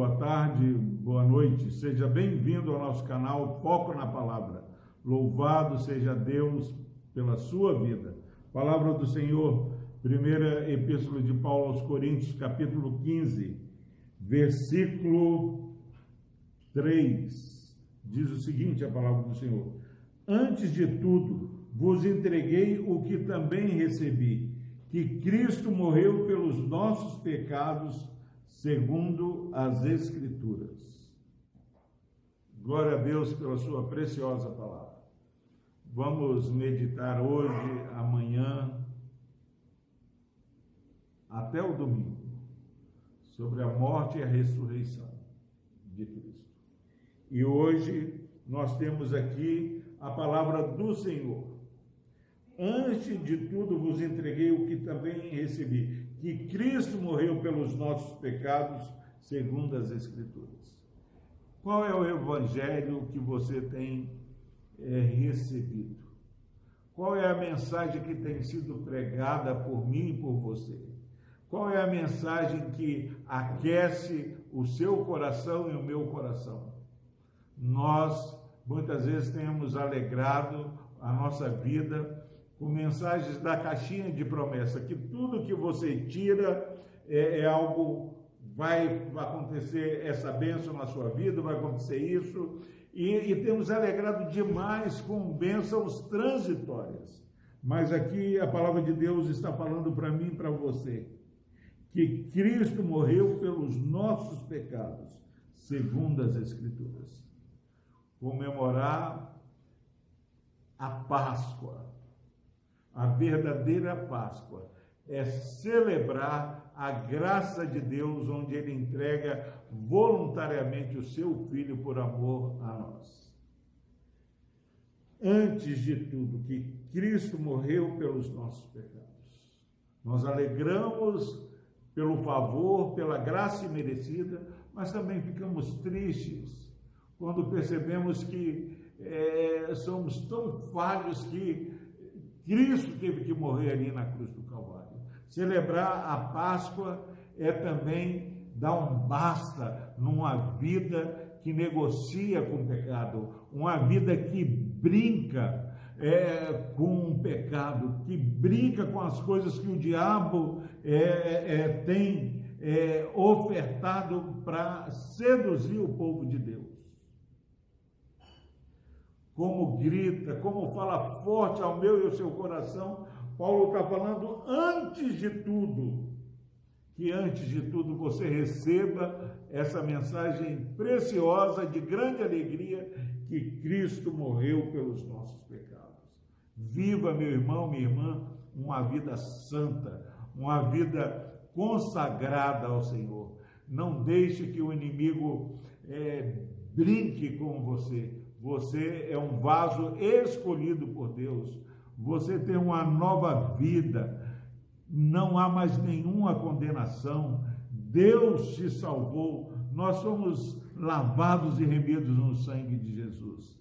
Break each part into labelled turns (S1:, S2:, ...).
S1: boa tarde, boa noite. Seja bem-vindo ao nosso canal Foco na Palavra. Louvado seja Deus pela sua vida. Palavra do Senhor, primeira epístola de Paulo aos Coríntios, capítulo 15, versículo 3. Diz o seguinte: a palavra do Senhor: Antes de tudo, vos entreguei o que também recebi, que Cristo morreu pelos nossos pecados segundo as Escrituras. Glória a Deus pela Sua preciosa palavra. Vamos meditar hoje, amanhã, até o domingo, sobre a morte e a ressurreição de Cristo. E hoje nós temos aqui a palavra do Senhor. Antes de tudo vos entreguei o que também recebi, que Cristo morreu pelos nossos pecados, segundo as Escrituras. Qual é o evangelho que você tem é, recebido? Qual é a mensagem que tem sido pregada por mim e por você? Qual é a mensagem que aquece o seu coração e o meu coração? Nós muitas vezes temos alegrado a nossa vida com mensagens da caixinha de promessa, que tudo que você tira é, é algo, vai acontecer essa bênção na sua vida, vai acontecer isso, e, e temos alegrado demais com bênçãos transitórias. Mas aqui a palavra de Deus está falando para mim e para você, que Cristo morreu pelos nossos pecados, segundo as Escrituras. Comemorar a Páscoa a verdadeira Páscoa é celebrar a graça de Deus, onde Ele entrega voluntariamente o seu Filho por amor a nós. Antes de tudo, que Cristo morreu pelos nossos pecados. Nós alegramos pelo favor, pela graça imerecida, mas também ficamos tristes quando percebemos que é, somos tão falhos que Cristo teve que morrer ali na cruz do Calvário. Celebrar a Páscoa é também dar um basta numa vida que negocia com o pecado, uma vida que brinca é, com o pecado, que brinca com as coisas que o diabo é, é, tem é, ofertado para seduzir o povo de Deus como grita, como fala forte ao meu e ao seu coração. Paulo está falando antes de tudo, que antes de tudo você receba essa mensagem preciosa de grande alegria que Cristo morreu pelos nossos pecados. Viva, meu irmão, minha irmã, uma vida santa, uma vida consagrada ao Senhor. Não deixe que o inimigo é, brinque com você você é um vaso escolhido por Deus. Você tem uma nova vida. Não há mais nenhuma condenação. Deus te salvou. Nós somos lavados e remidos no sangue de Jesus.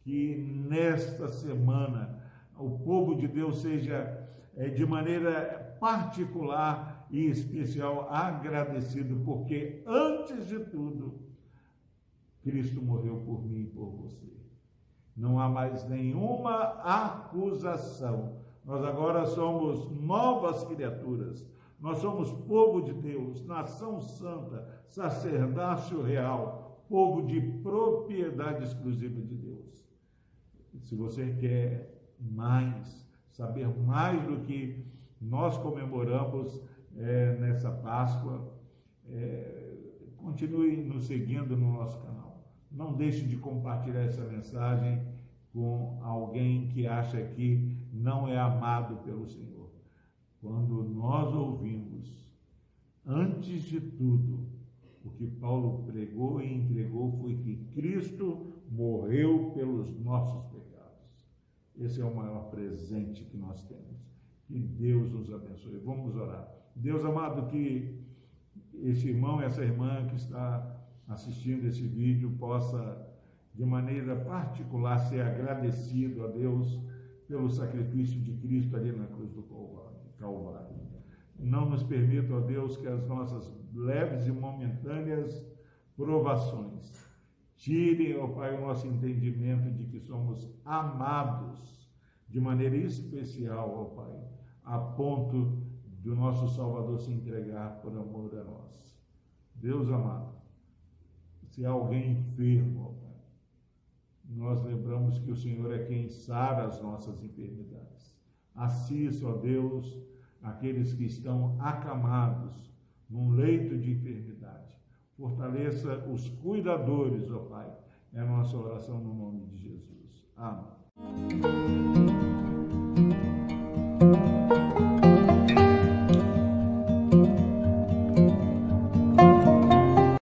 S1: Que nesta semana o povo de Deus seja é, de maneira particular e especial agradecido, porque antes de tudo, Cristo morreu por mim e por você. Não há mais nenhuma acusação. Nós agora somos novas criaturas. Nós somos povo de Deus, nação santa, sacerdócio real, povo de propriedade exclusiva de Deus. Se você quer mais, saber mais do que nós comemoramos é, nessa Páscoa, é, continue nos seguindo no nosso canal. Não deixe de compartilhar essa mensagem com alguém que acha que não é amado pelo Senhor. Quando nós ouvimos, antes de tudo, o que Paulo pregou e entregou foi que Cristo morreu pelos nossos pecados. Esse é o maior presente que nós temos. Que Deus nos abençoe. Vamos orar. Deus amado, que esse irmão, essa irmã que está assistindo esse vídeo possa, de maneira particular, ser agradecido a Deus pelo sacrifício de Cristo ali na cruz do Calvário. Não nos permita, ó Deus, que as nossas leves e momentâneas provações. Tirem, ó Pai, o nosso entendimento de que somos amados de maneira especial, ó Pai, a ponto do nosso Salvador se entregar por amor a nós. Deus amado, se há alguém enfermo, Pai, nós lembramos que o Senhor é quem sara as nossas enfermidades. Assista, ó Deus, aqueles que estão acamados num leito de enfermidade. Fortaleça os cuidadores, ó Pai. É a nossa oração no nome de Jesus. Amém.